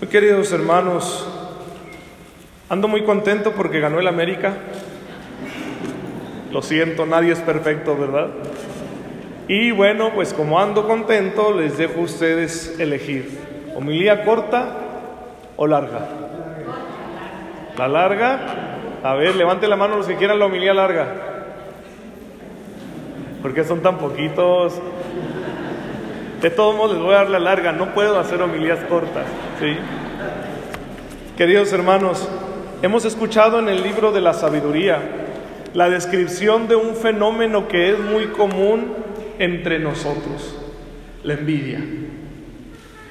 Muy queridos hermanos, ando muy contento porque ganó el América. Lo siento, nadie es perfecto, ¿verdad? Y bueno, pues como ando contento, les dejo a ustedes elegir. ¿Homilía corta o larga? ¿La larga? A ver, levante la mano los que quieran la homilía larga. ¿Por qué son tan poquitos? De todos modos les voy a dar la larga, no puedo hacer homilías cortas. ¿sí? Queridos hermanos, hemos escuchado en el libro de la sabiduría la descripción de un fenómeno que es muy común entre nosotros, la envidia.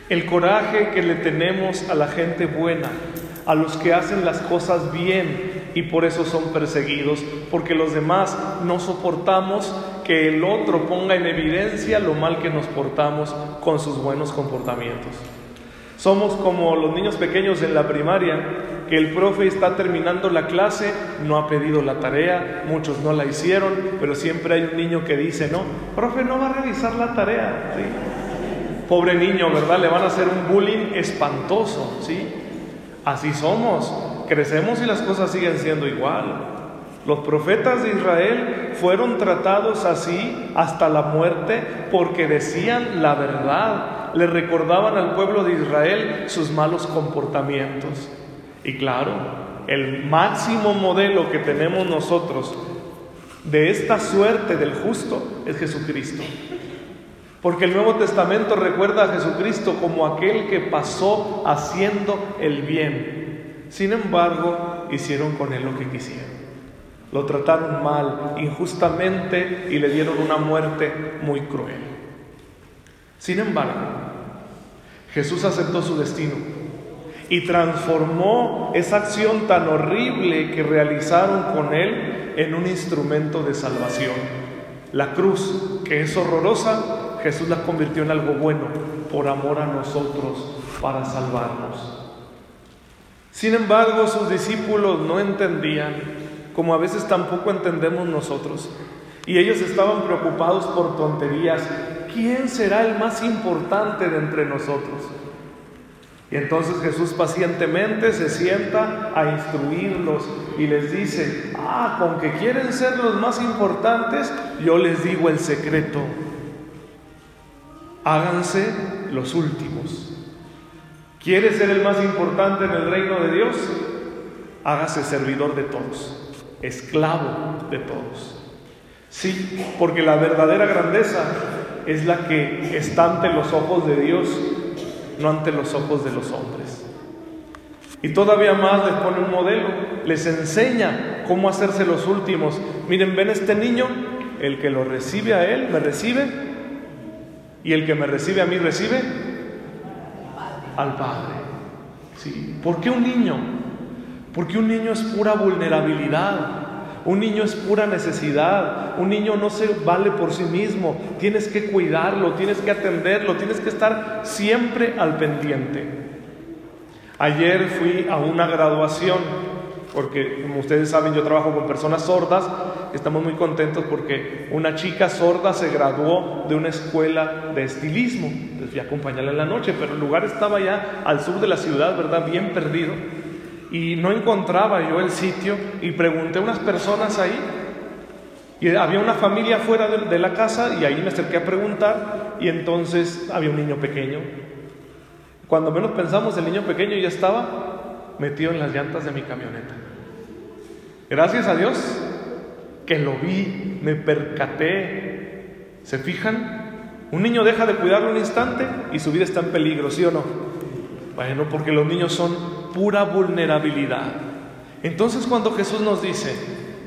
El coraje que le tenemos a la gente buena, a los que hacen las cosas bien y por eso son perseguidos, porque los demás no soportamos que el otro ponga en evidencia lo mal que nos portamos con sus buenos comportamientos. Somos como los niños pequeños en la primaria, que el profe está terminando la clase, no ha pedido la tarea, muchos no la hicieron, pero siempre hay un niño que dice, no, profe no va a revisar la tarea. Pobre niño, ¿verdad? Le van a hacer un bullying espantoso, ¿sí? Así somos, crecemos y las cosas siguen siendo igual. Los profetas de Israel fueron tratados así hasta la muerte porque decían la verdad, le recordaban al pueblo de Israel sus malos comportamientos. Y claro, el máximo modelo que tenemos nosotros de esta suerte del justo es Jesucristo. Porque el Nuevo Testamento recuerda a Jesucristo como aquel que pasó haciendo el bien. Sin embargo, hicieron con él lo que quisieron. Lo trataron mal, injustamente, y le dieron una muerte muy cruel. Sin embargo, Jesús aceptó su destino y transformó esa acción tan horrible que realizaron con él en un instrumento de salvación. La cruz, que es horrorosa, Jesús la convirtió en algo bueno por amor a nosotros, para salvarnos. Sin embargo, sus discípulos no entendían, como a veces tampoco entendemos nosotros, y ellos estaban preocupados por tonterías. ¿Quién será el más importante de entre nosotros? Y entonces Jesús pacientemente se sienta a instruirlos y les dice, ah, con que quieren ser los más importantes, yo les digo el secreto, háganse los últimos. ¿Quieres ser el más importante en el reino de Dios? Hágase servidor de todos, esclavo de todos. Sí, porque la verdadera grandeza es la que está ante los ojos de Dios no ante los ojos de los hombres. Y todavía más les pone un modelo, les enseña cómo hacerse los últimos. Miren, ven este niño, el que lo recibe a él, me recibe, y el que me recibe a mí recibe al Padre. ¿Sí? ¿Por qué un niño? Porque un niño es pura vulnerabilidad. Un niño es pura necesidad, un niño no se vale por sí mismo, tienes que cuidarlo, tienes que atenderlo, tienes que estar siempre al pendiente. Ayer fui a una graduación, porque como ustedes saben yo trabajo con personas sordas, estamos muy contentos porque una chica sorda se graduó de una escuela de estilismo, entonces fui a acompañarla en la noche, pero el lugar estaba ya al sur de la ciudad, ¿verdad? Bien perdido y no encontraba yo el sitio y pregunté a unas personas ahí y había una familia fuera de, la casa y ahí me acerqué a preguntar y entonces había un niño pequeño. Cuando menos pensamos el niño pequeño ya estaba metido en las llantas de mi camioneta. Gracias a Dios que lo vi, me percaté. ¿Se fijan? Un niño deja de cuidarlo un instante y su vida está en peligro, ¿sí o no? Bueno, porque los niños son pura vulnerabilidad. Entonces cuando Jesús nos dice,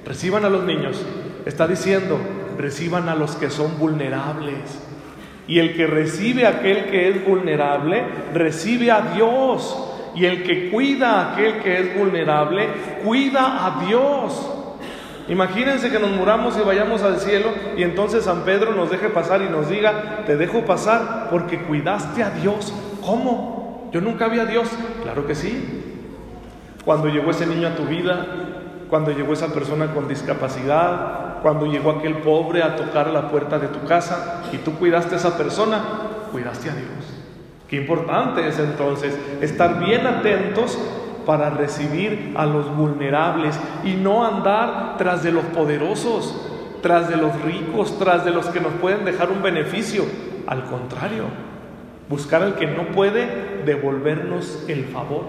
reciban a los niños, está diciendo, reciban a los que son vulnerables. Y el que recibe a aquel que es vulnerable, recibe a Dios. Y el que cuida a aquel que es vulnerable, cuida a Dios. Imagínense que nos muramos y vayamos al cielo y entonces San Pedro nos deje pasar y nos diga, te dejo pasar porque cuidaste a Dios. ¿Cómo? Yo nunca vi a Dios. Claro que sí. Cuando llegó ese niño a tu vida, cuando llegó esa persona con discapacidad, cuando llegó aquel pobre a tocar la puerta de tu casa y tú cuidaste a esa persona, cuidaste a Dios. Qué importante es entonces estar bien atentos para recibir a los vulnerables y no andar tras de los poderosos, tras de los ricos, tras de los que nos pueden dejar un beneficio. Al contrario, buscar al que no puede devolvernos el favor,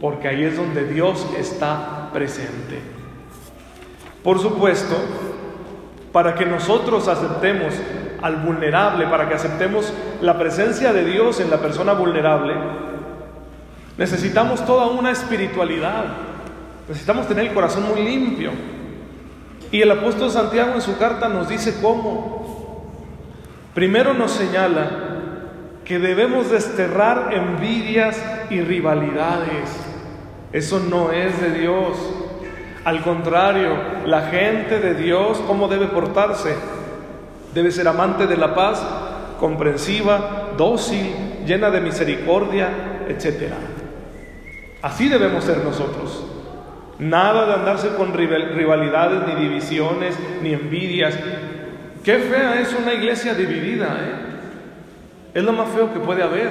porque ahí es donde Dios está presente. Por supuesto, para que nosotros aceptemos al vulnerable, para que aceptemos la presencia de Dios en la persona vulnerable, necesitamos toda una espiritualidad, necesitamos tener el corazón muy limpio. Y el apóstol Santiago en su carta nos dice cómo. Primero nos señala que debemos desterrar envidias y rivalidades. Eso no es de Dios. Al contrario, la gente de Dios, ¿cómo debe portarse? Debe ser amante de la paz, comprensiva, dócil, llena de misericordia, etc. Así debemos ser nosotros. Nada de andarse con rivalidades, ni divisiones, ni envidias. Qué fea es una iglesia dividida, ¿eh? Es lo más feo que puede haber.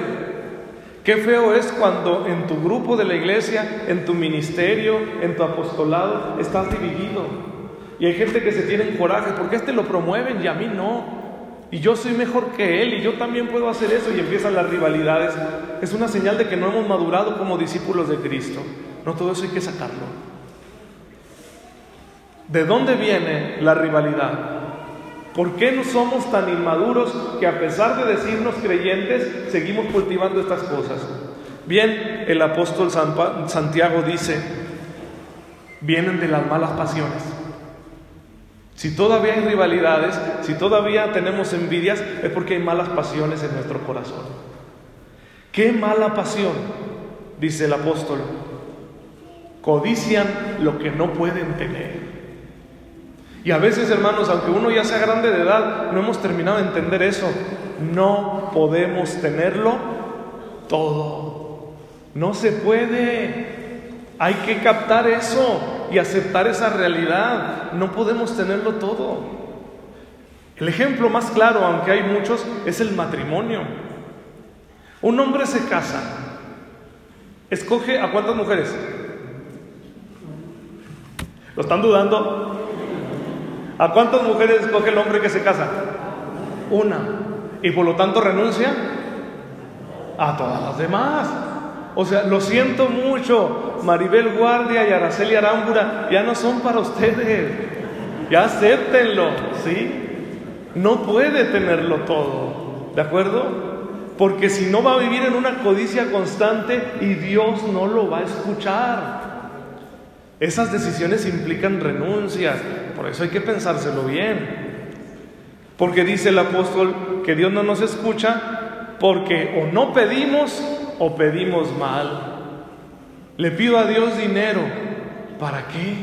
Qué feo es cuando en tu grupo de la iglesia, en tu ministerio, en tu apostolado, estás dividido. Y hay gente que se tiene en coraje, porque este lo promueven y a mí no. Y yo soy mejor que él y yo también puedo hacer eso y empiezan las rivalidades. Es una señal de que no hemos madurado como discípulos de Cristo. No todo eso hay que sacarlo. ¿De dónde viene la rivalidad? ¿Por qué no somos tan inmaduros que a pesar de decirnos creyentes, seguimos cultivando estas cosas? Bien, el apóstol Santiago dice, vienen de las malas pasiones. Si todavía hay rivalidades, si todavía tenemos envidias, es porque hay malas pasiones en nuestro corazón. ¿Qué mala pasión? Dice el apóstol. Codician lo que no pueden tener. Y a veces, hermanos, aunque uno ya sea grande de edad, no hemos terminado de entender eso. No podemos tenerlo todo. No se puede. Hay que captar eso y aceptar esa realidad. No podemos tenerlo todo. El ejemplo más claro, aunque hay muchos, es el matrimonio. Un hombre se casa. Escoge a cuántas mujeres. ¿Lo están dudando? ¿A cuántas mujeres escoge el hombre que se casa? Una. Y por lo tanto renuncia a todas las demás. O sea, lo siento mucho, Maribel Guardia y Araceli Arámbura ya no son para ustedes. Ya acéptenlo, ¿sí? No puede tenerlo todo, ¿de acuerdo? Porque si no va a vivir en una codicia constante y Dios no lo va a escuchar. Esas decisiones implican renuncias, por eso hay que pensárselo bien. Porque dice el apóstol que Dios no nos escucha porque o no pedimos o pedimos mal. Le pido a Dios dinero. ¿Para qué?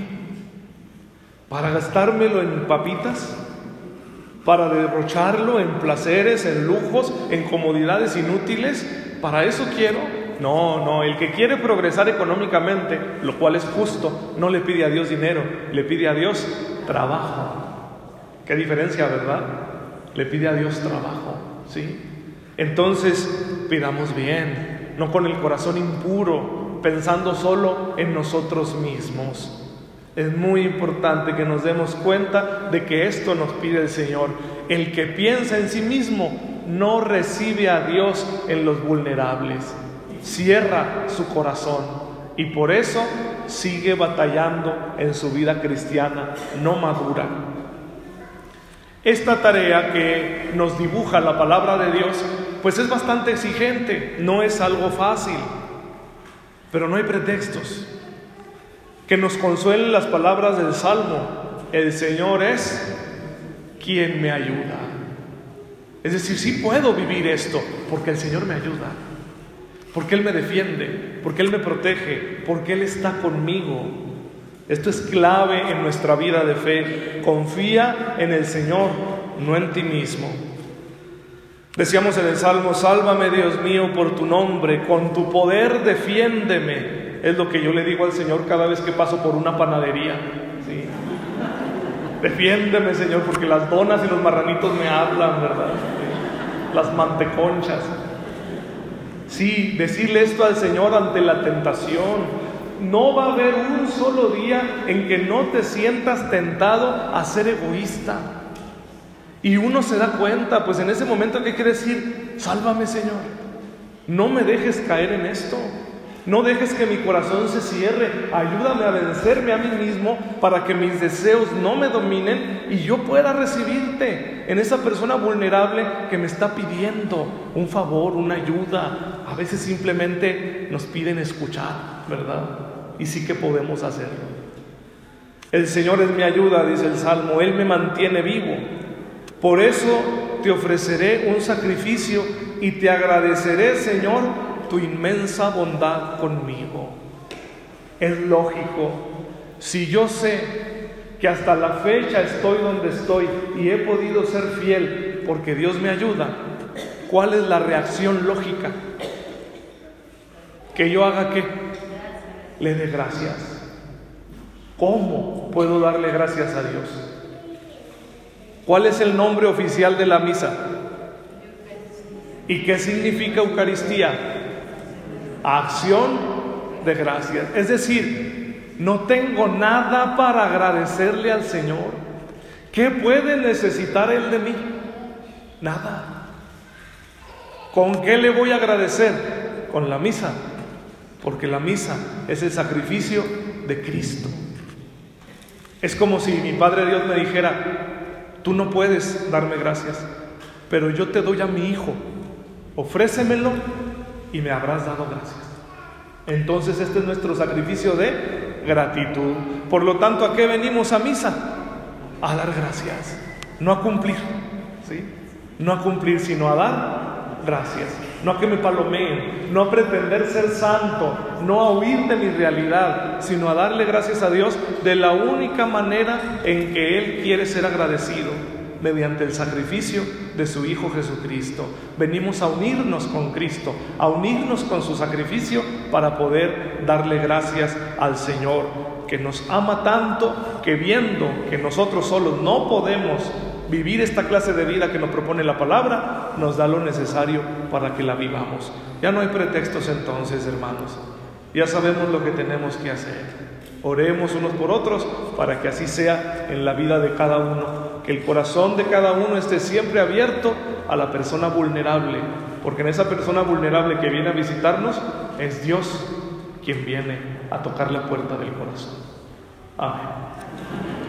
¿Para gastármelo en papitas? ¿Para derrocharlo en placeres, en lujos, en comodidades inútiles? ¿Para eso quiero? No, no, el que quiere progresar económicamente, lo cual es justo, no le pide a Dios dinero, le pide a Dios trabajo. Qué diferencia, ¿verdad? Le pide a Dios trabajo, ¿sí? Entonces, pidamos bien, no con el corazón impuro, pensando solo en nosotros mismos. Es muy importante que nos demos cuenta de que esto nos pide el Señor. El que piensa en sí mismo no recibe a Dios en los vulnerables cierra su corazón y por eso sigue batallando en su vida cristiana, no madura. Esta tarea que nos dibuja la palabra de Dios, pues es bastante exigente, no es algo fácil, pero no hay pretextos. Que nos consuelen las palabras del Salmo, el Señor es quien me ayuda. Es decir, sí puedo vivir esto porque el Señor me ayuda porque Él me defiende, porque Él me protege, porque Él está conmigo. Esto es clave en nuestra vida de fe. Confía en el Señor, no en ti mismo. Decíamos en el Salmo, sálvame Dios mío por tu nombre, con tu poder defiéndeme. Es lo que yo le digo al Señor cada vez que paso por una panadería. Defiéndeme Señor, porque las donas y los marranitos me hablan, ¿verdad? Las manteconchas. Sí, decirle esto al Señor ante la tentación. No va a haber un solo día en que no te sientas tentado a ser egoísta. Y uno se da cuenta, pues en ese momento que quiere decir, sálvame Señor, no me dejes caer en esto. No dejes que mi corazón se cierre. Ayúdame a vencerme a mí mismo para que mis deseos no me dominen y yo pueda recibirte en esa persona vulnerable que me está pidiendo un favor, una ayuda. A veces simplemente nos piden escuchar, ¿verdad? Y sí que podemos hacerlo. El Señor es mi ayuda, dice el Salmo. Él me mantiene vivo. Por eso te ofreceré un sacrificio y te agradeceré, Señor, tu inmensa bondad conmigo. Es lógico, si yo sé que hasta la fecha estoy donde estoy y he podido ser fiel porque Dios me ayuda, ¿cuál es la reacción lógica? Que yo haga qué? Le dé gracias. ¿Cómo puedo darle gracias a Dios? ¿Cuál es el nombre oficial de la misa? ¿Y qué significa Eucaristía? Acción de gracias. Es decir, no tengo nada para agradecerle al Señor. ¿Qué puede necesitar Él de mí? Nada. ¿Con qué le voy a agradecer? Con la misa. Porque la misa es el sacrificio de Cristo. Es como si mi Padre Dios me dijera, tú no puedes darme gracias, pero yo te doy a mi Hijo, ofrécemelo y me habrás dado gracias. Entonces este es nuestro sacrificio de gratitud. Por lo tanto, ¿a qué venimos a misa? A dar gracias, no a cumplir, ¿sí? No a cumplir, sino a dar gracias. No a que me palomeen, no a pretender ser santo, no a huir de mi realidad, sino a darle gracias a Dios de la única manera en que Él quiere ser agradecido mediante el sacrificio de su Hijo Jesucristo. Venimos a unirnos con Cristo, a unirnos con su sacrificio para poder darle gracias al Señor, que nos ama tanto que viendo que nosotros solos no podemos vivir esta clase de vida que nos propone la palabra, nos da lo necesario para que la vivamos. Ya no hay pretextos entonces, hermanos. Ya sabemos lo que tenemos que hacer. Oremos unos por otros para que así sea en la vida de cada uno que el corazón de cada uno esté siempre abierto a la persona vulnerable, porque en esa persona vulnerable que viene a visitarnos es Dios quien viene a tocar la puerta del corazón. Amén.